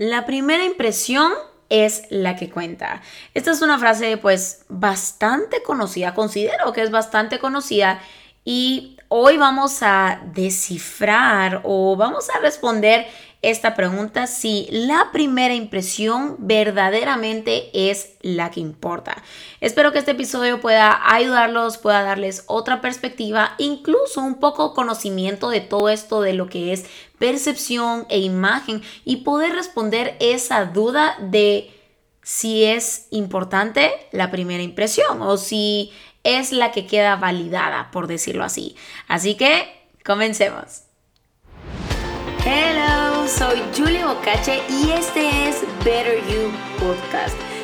La primera impresión es la que cuenta. Esta es una frase pues bastante conocida, considero que es bastante conocida y hoy vamos a descifrar o vamos a responder esta pregunta si la primera impresión verdaderamente es la que importa. Espero que este episodio pueda ayudarlos, pueda darles otra perspectiva, incluso un poco conocimiento de todo esto de lo que es percepción e imagen y poder responder esa duda de si es importante la primera impresión o si es la que queda validada, por decirlo así. Así que, comencemos. Hello, soy Julie Bocache y este es Better You Podcast.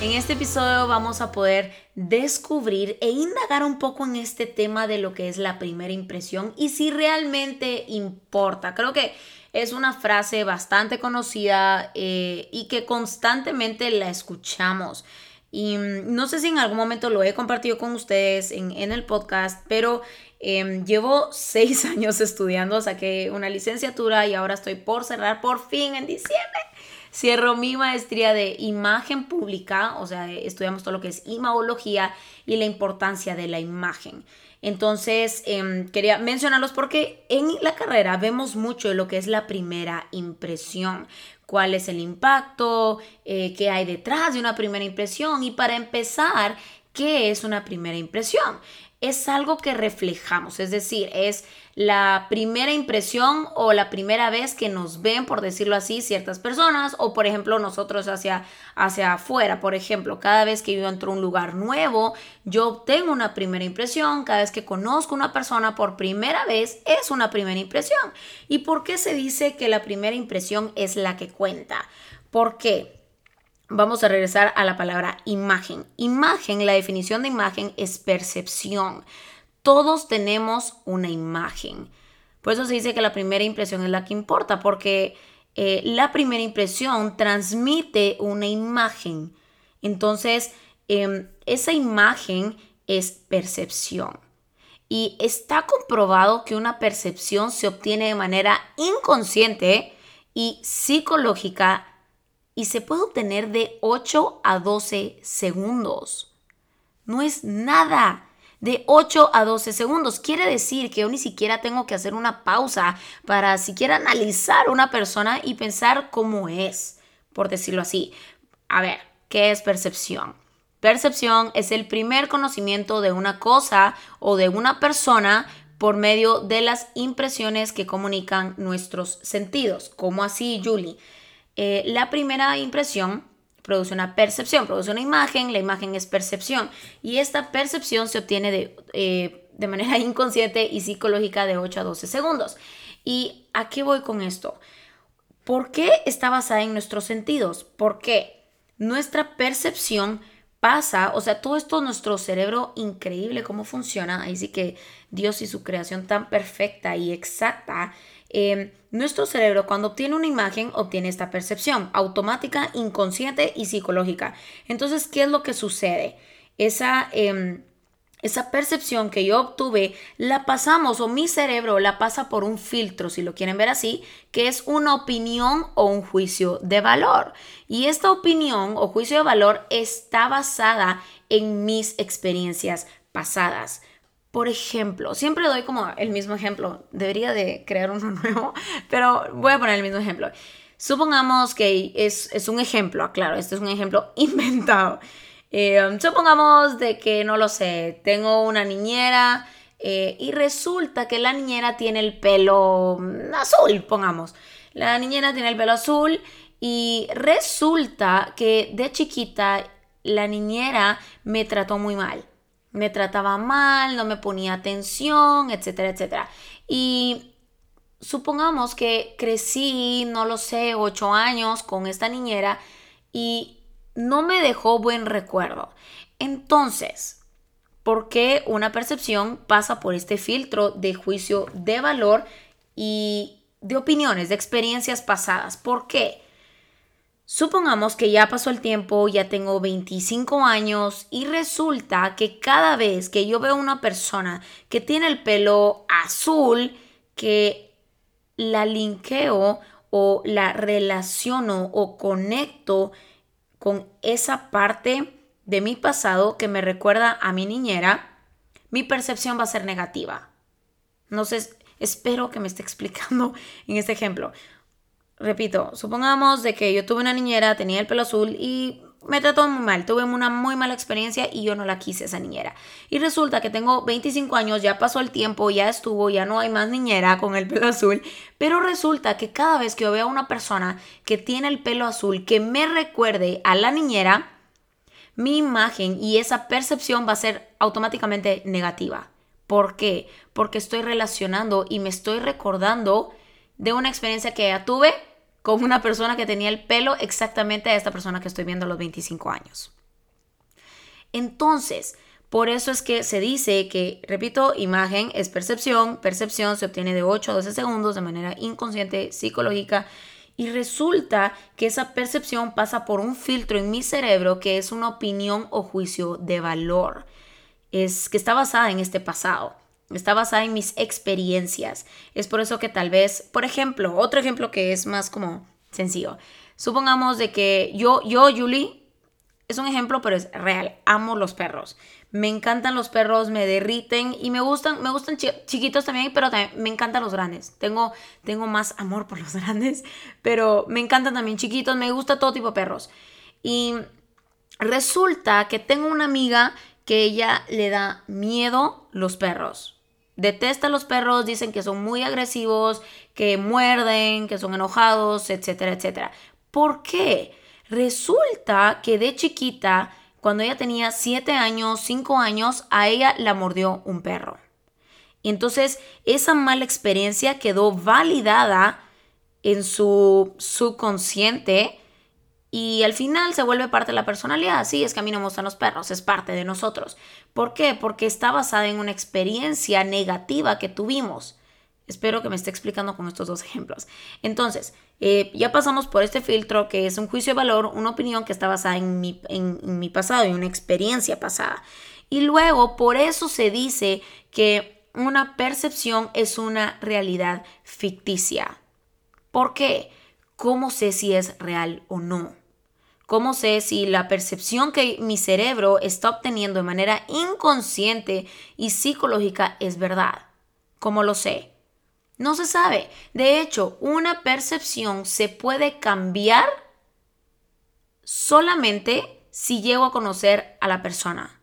En este episodio vamos a poder descubrir e indagar un poco en este tema de lo que es la primera impresión y si realmente importa. Creo que es una frase bastante conocida eh, y que constantemente la escuchamos. Y mm, no sé si en algún momento lo he compartido con ustedes en, el podcast, pero em, llevo seis años estudiando, saqué una licenciatura y ahora estoy por cerrar por fin en diciembre. Cierro mi maestría de imagen pública, o sea, estudiamos todo lo que es imaología y la importancia de la imagen. Entonces, em, quería mencionarlos porque en la carrera vemos mucho lo que es la primera impresión, cuál es el impacto, eh, qué hay detrás de una primera impresión y para empezar, ¿qué es una primera impresión? es algo que reflejamos, es decir, es la primera impresión o la primera vez que nos ven, por decirlo así, ciertas personas o por ejemplo nosotros hacia, hacia afuera, por ejemplo, cada vez que yo entro a un lugar nuevo, yo tengo una primera impresión, cada vez que conozco una persona por primera vez es una primera impresión. ¿Y por qué se dice que la primera impresión es la que cuenta? ¿Por qué? Vamos a regresar a la palabra imagen. Imagen, la definición de imagen es percepción. Todos tenemos una imagen. Por eso se dice que la primera impresión es la que importa, porque eh, la primera impresión transmite una imagen. Entonces, em, esa imagen es percepción. Y está comprobado que una percepción se obtiene de manera inconsciente y psicológica y se puede obtener de 8 a 12 segundos. No es nada. De 8 a 12 segundos. Quiere decir que yo ni siquiera tengo que hacer una pausa para siquiera analizar una persona y pensar cómo es, por decirlo así. A ver, ¿qué es percepción? Percepción es el primer conocimiento de una cosa o de una persona por medio de las impresiones que comunican nuestros sentidos. ¿Cómo así, Julie? Eh, la primera impresión produce una percepción, produce una imagen, la imagen es percepción y esta percepción se obtiene de, eh, manera inconsciente y psicológica de 8 a 12 segundos. ¿Y a qué voy con esto? ¿Por qué está basada en nuestros sentidos? Porque nuestra percepción pasa, o sea, todo esto nuestro cerebro increíble cómo funciona, ahí sí que Dios y su creación tan perfecta y exacta Em, nuestro cerebro cuando obtiene una imagen obtiene esta percepción automática, inconsciente y psicológica. Entonces, ¿qué es lo que sucede? Esa, em, esa percepción que yo obtuve la pasamos o mi cerebro la pasa por un filtro, si lo quieren ver así, que es una opinión o un juicio de valor. Y esta opinión o juicio de valor está basada en mis experiencias pasadas. Por ejemplo, siempre doy como el mismo ejemplo, debería de crear uno nuevo, pero voy a poner el mismo ejemplo. Supongamos que es, un ejemplo, aclaro, este es un ejemplo inventado. Eh, supongamos de que, no lo sé, tengo una niñera eh, y resulta que la niñera tiene el pelo azul, pongamos. La niñera tiene el pelo azul y resulta que de chiquita la niñera me trató muy mal me trataba mal, no me ponía atención, etcétera, etcétera. Y supongamos que crecí, no lo sé, ocho años con esta niñera y no me dejó buen recuerdo. Entonces, ¿por qué una percepción pasa por este filtro de juicio de valor y de opiniones, de experiencias pasadas? ¿Por qué? Supongamos que ya pasó el tiempo, ya tengo 25 años y resulta que cada vez que yo veo una persona que tiene el pelo azul, que la linkeo o la relaciono o conecto con esa parte de mi pasado que me recuerda a mi niñera, mi percepción va a ser negativa. No sé, espero que me esté explicando en este ejemplo repito, supongamos de que yo tuve una niñera, tenía el pelo azul y me trató muy mal, tuve una muy mala experiencia y yo no la quise esa niñera. Y resulta que tengo 25 años, ya pasó el tiempo, ya estuvo, ya no hay más niñera con el pelo azul, pero resulta que cada vez que yo veo a una persona que tiene el pelo azul que me recuerde a la niñera, mi imagen y esa percepción va a ser automáticamente negativa. ¿Por qué? Porque estoy relacionando y me estoy recordando de una experiencia que ya tuve con una persona que tenía el pelo exactamente a esta persona que estoy viendo a los 25 años. Entonces, por eso es que se dice que, repito, imagen es percepción, percepción se obtiene de 8 a 12 segundos de manera inconsciente, psicológica, y resulta que esa percepción pasa por un filtro en mi cerebro que es una opinión o juicio de valor, es que está basada en este pasado. Está basada en mis experiencias. Es por eso que tal vez, por ejemplo, otro ejemplo que es más como sencillo. Supongamos de que yo, yo, Julie, es un ejemplo, pero es real. Amo los perros. Me encantan los perros, me derriten y me gustan, me gustan chiquitos también, pero me encantan los grandes. Tengo, tengo más amor por los grandes, pero me encantan también chiquitos, me gusta todo tipo de perros. Y resulta que tengo una amiga que ella le da miedo los perros detesta los perros, dicen que son muy agresivos, que muerden, que son enojados, etcétera, etcétera. ¿Por qué? Resulta que de chiquita, cuando ella tenía 7 años, 5 años, a ella la mordió un perro. Y entonces esa mala experiencia quedó validada en su subconsciente y al final se vuelve parte de la personalidad. Sí, es que a mí no me gustan los perros, es parte de nosotros. ¿Por qué? Porque está basada en una experiencia negativa que tuvimos. Espero que me esté explicando con estos dos ejemplos. Entonces, eh, ya pasamos por este filtro que es un juicio de valor, una opinión que está basada en mi, en mi pasado, en una experiencia pasada. Y luego, por eso se dice que una percepción es una realidad ficticia. ¿Por qué? ¿Cómo sé si es real o no? ¿Cómo sé si la percepción que mi cerebro está obteniendo de manera inconsciente y psicológica es verdad? ¿Cómo lo sé? No se sabe. De hecho, una percepción se puede cambiar solamente si llego a conocer a la persona.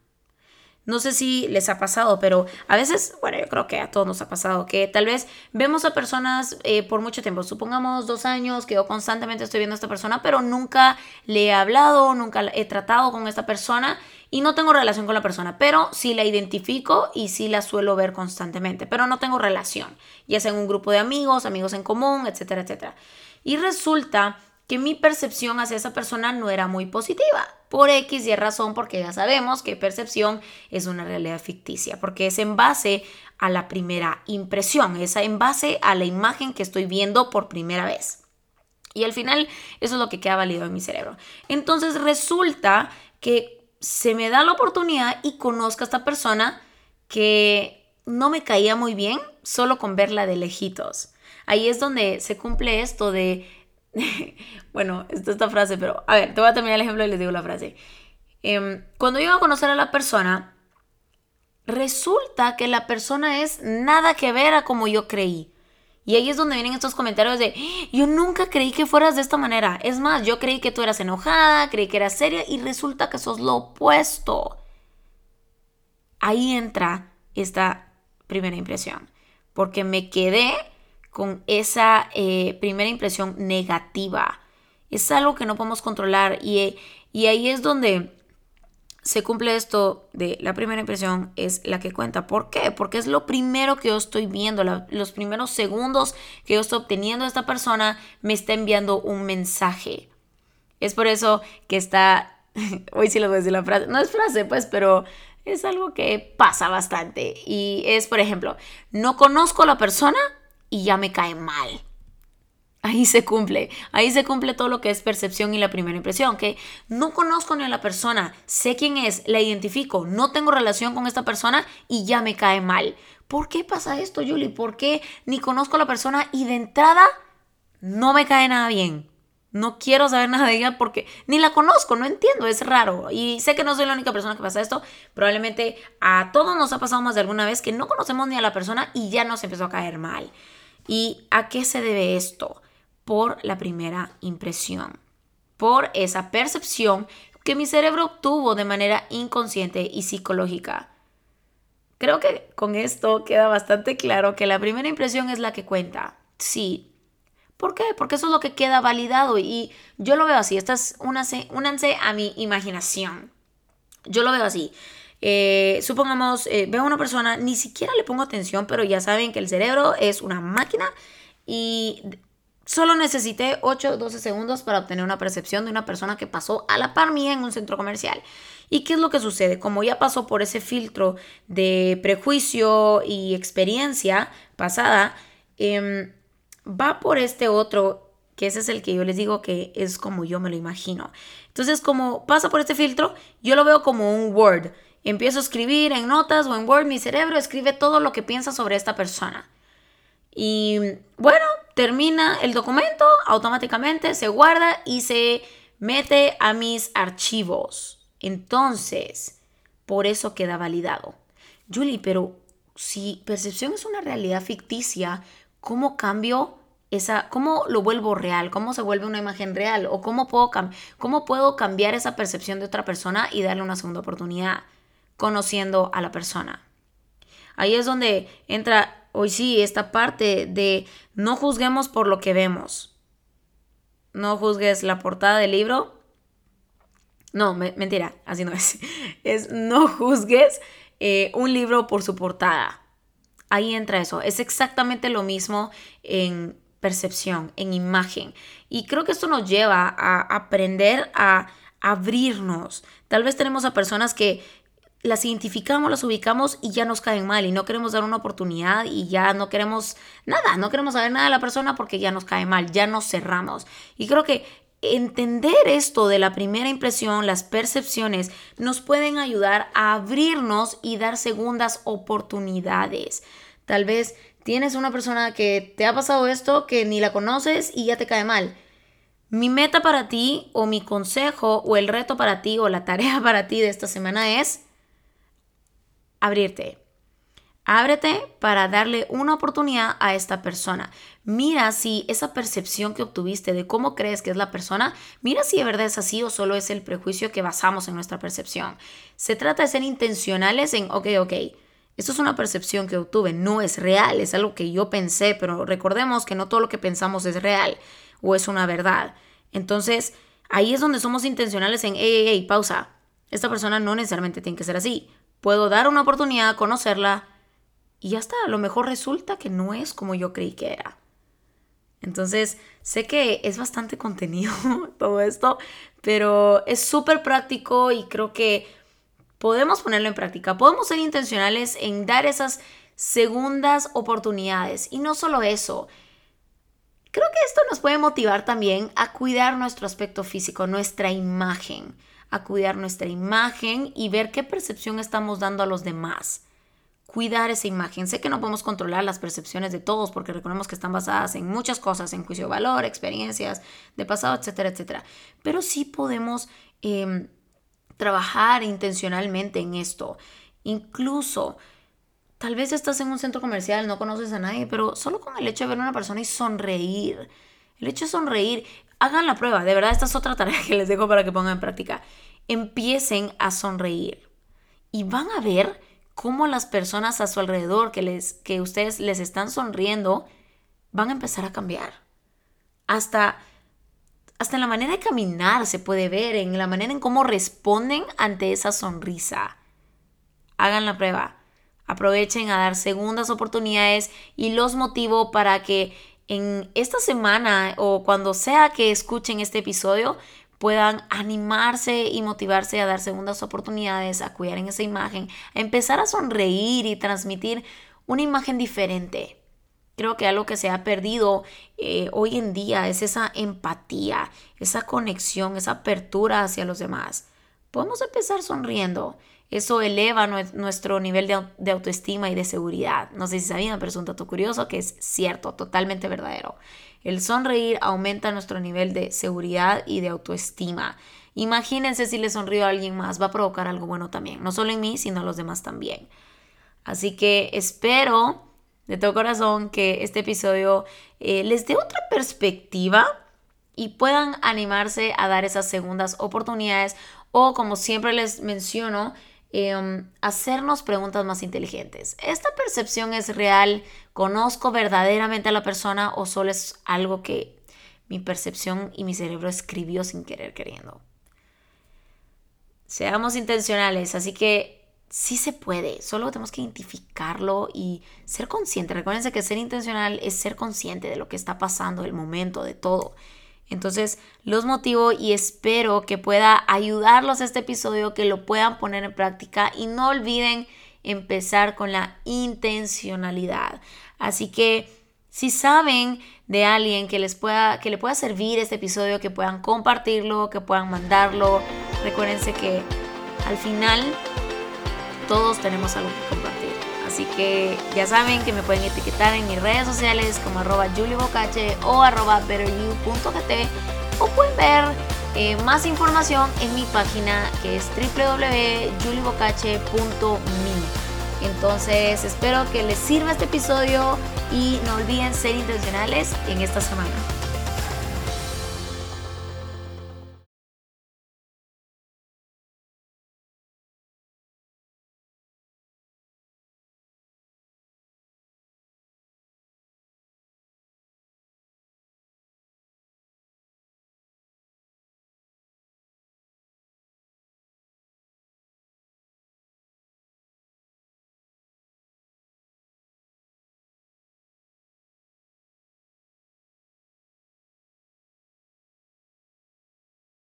No sé si les ha pasado, pero a veces, bueno, yo creo que a todos nos ha pasado, que tal vez vemos a personas eh, por mucho tiempo, supongamos dos años, que yo constantemente estoy viendo a esta persona, pero nunca le he hablado, nunca he tratado con esta persona y no tengo relación con la persona, pero sí la identifico y sí la suelo ver constantemente, pero no tengo relación, ya sea en un grupo de amigos, amigos en común, etcétera, etcétera. Y resulta que mi percepción hacia esa persona no era muy positiva. Por X y razón, porque ya sabemos que percepción es una realidad ficticia, porque es en base a la primera impresión, es en base a la imagen que estoy viendo por primera vez. Y al final eso es lo que queda válido en mi cerebro. Entonces resulta que se me da la oportunidad y conozco a esta persona que no me caía muy bien solo con verla de lejitos. Ahí es donde se cumple esto de bueno, esta, frase, pero a ver, te voy a terminar el ejemplo y les digo la frase. Em, cuando yo a conocer a la persona, resulta que la persona es nada que ver a como yo creí. Y ahí es donde vienen estos comentarios de, yo nunca creí que fueras de esta manera. Es más, yo creí que tú eras enojada, creí que eras seria y resulta que sos lo opuesto. Ahí entra esta primera impresión. Porque me quedé con esa eh, primera impresión negativa. Es algo que no podemos controlar y, y ahí es donde se cumple esto de la primera impresión es la que cuenta. ¿Por qué? Porque es lo primero que yo estoy viendo, los primeros segundos que yo estoy obteniendo de esta persona me está enviando un mensaje. Es por eso que está, hoy sí lo voy a decir la frase, no es frase pues, pero es algo que pasa bastante. Y es, por ejemplo, no conozco a la persona y ya me cae mal. Ahí se cumple, ahí se cumple todo lo que es percepción y la primera impresión, que no conozco ni a la persona, sé quién es, la identifico, no tengo relación con esta persona y ya me cae mal. ¿Por qué pasa esto, Julie? ¿Por qué ni conozco a la persona y de entrada no me cae nada bien? No quiero saber nada de ella porque ni la conozco, no entiendo, es raro. Y sé que no soy la única persona que pasa esto. Probablemente a todos nos ha pasado más de alguna vez que no conocemos ni a la persona y ya nos empezó a caer mal. ¿Y a qué se debe esto? por la primera impresión, por esa percepción que mi cerebro obtuvo de manera inconsciente y psicológica. Creo que con esto queda bastante claro que la primera impresión es la que cuenta. Sí. ¿Por qué? Porque eso es lo que queda validado y yo lo veo así. Esta es únanse, únanse a mi imaginación. Yo lo veo así. Eh, supongamos, eh, veo a una persona, ni siquiera le pongo atención, pero ya saben que el cerebro es una máquina y Solo necesité 8 o 12 segundos para obtener una percepción de una persona que pasó a la par mía en un centro comercial. ¿Y qué es lo que sucede? Como ya pasó por ese filtro de prejuicio y experiencia pasada, em, va por este otro, que ese es el que yo les digo que es como yo me lo imagino. Entonces, como pasa por este filtro, yo lo veo como un Word. Empiezo a escribir en notas o en Word, mi cerebro escribe todo lo que piensa sobre esta persona. Y bueno, termina el documento, automáticamente se guarda y se mete a mis archivos. Entonces, por eso queda validado. Julie, pero si percepción es una realidad ficticia, ¿cómo cambio esa, cómo lo vuelvo real? ¿Cómo se vuelve una imagen real? ¿O cómo puedo, cómo puedo cambiar esa percepción de otra persona y darle una segunda oportunidad conociendo a la persona? Ahí es donde entra hoy sí, esta parte de no juzguemos por lo que vemos. No juzgues la portada del libro. No, mentira, así no es. Es no juzgues eh, un libro por su portada. Ahí entra eso. Es exactamente lo mismo en percepción, en imagen. Y creo que esto nos lleva a aprender a abrirnos. Tal vez tenemos a personas que las identificamos, las ubicamos y ya nos caen mal y no queremos dar una oportunidad y ya no queremos nada, no queremos saber nada de la persona porque ya nos cae mal, ya nos cerramos. Y creo que entender esto de la primera impresión, las percepciones, nos pueden ayudar a abrirnos y dar segundas oportunidades. Tal vez tienes una persona que te ha pasado esto, que ni la conoces y ya te cae mal. Mi meta para ti o mi consejo o el reto para ti o la tarea para ti de esta semana es abrirte. Ábrete para darle una oportunidad a esta persona. Mira si esa percepción que obtuviste de cómo crees que es la persona, mira si de verdad es así o solo es el prejuicio que basamos en nuestra percepción. Se trata de ser intencionales en, ok, ok, esto es una percepción que obtuve, no es real, es algo que yo pensé, pero recordemos que no todo lo que pensamos es real o es una verdad. Entonces, ahí es donde somos intencionales en, hey, hey, hey, pausa. Esta persona no necesariamente tiene que ser así puedo dar una oportunidad, conocerla y ya está, a lo mejor resulta que no es como yo creí que era. Entonces, sé que es bastante contenido todo esto, pero es súper práctico y creo que podemos ponerlo en práctica. Podemos ser intencionales en dar esas segundas oportunidades. Y no solo eso, creo que esto nos puede motivar también a cuidar nuestro aspecto físico, nuestra imagen a cuidar nuestra imagen y ver qué percepción estamos dando a los demás. Cuidar esa imagen. Sé que no podemos controlar las percepciones de todos porque recordemos que están basadas en muchas cosas, en juicio de valor, experiencias de pasado, etcétera, etcétera. Pero sí podemos em, trabajar intencionalmente en esto. Incluso, tal vez estás en un centro comercial, no conoces a nadie, pero solo con el hecho de ver a una persona y sonreír. El hecho de sonreír hagan la prueba, de verdad esta es otra tarea que les dejo para que pongan en práctica. Empiecen a sonreír y van a ver cómo las personas a su alrededor que, les, que ustedes les están sonriendo van a empezar a cambiar. Hasta hasta en la manera de caminar se puede ver, en la manera en cómo responden ante esa sonrisa. Hagan la prueba. Aprovechen a dar segundas oportunidades y los motivo para que en esta semana o cuando sea que escuchen este episodio puedan animarse y motivarse a dar segundas oportunidades, a cuidar en esa imagen, a empezar a sonreír y transmitir una imagen diferente. Creo que algo que se ha perdido eh, hoy en día es esa empatía, esa conexión, esa apertura hacia los demás. Podemos empezar sonriendo. Eso eleva nuestro nivel de, autoestima y de seguridad. No sé si sabían, pero es un dato curioso que es cierto, totalmente verdadero. El sonreír aumenta nuestro nivel de seguridad y de autoestima. Imagínense si le sonrío a alguien más, va a provocar algo bueno también, no solo en mí, sino en los demás también. Así que espero de todo corazón que este episodio eh, les dé otra perspectiva y puedan animarse a dar esas segundas oportunidades o como siempre les menciono, em, hacernos preguntas más inteligentes. ¿Esta percepción es real? ¿Conozco verdaderamente a la persona o solo es algo que mi percepción y mi cerebro escribió sin querer queriendo? Seamos intencionales, así que sí se puede, solo tenemos que identificarlo y ser consciente. Recuérdense que ser intencional es ser consciente de lo que está pasando, del momento, de todo. Entonces, los motivo y espero que pueda ayudarlos este episodio, que lo puedan poner en práctica y no olviden empezar con la intencionalidad. Así que si saben de alguien que les pueda que le pueda servir este episodio, que puedan compartirlo, que puedan mandarlo, recuérdense que al final todos tenemos algo que compartir. Así que ya saben que me pueden etiquetar en mis redes sociales como arroba o arroba betteryou.gt o pueden ver eh, más información en mi página que es www.juliebocache.me. Entonces espero que les sirva este episodio y no olviden ser intencionales en esta semana.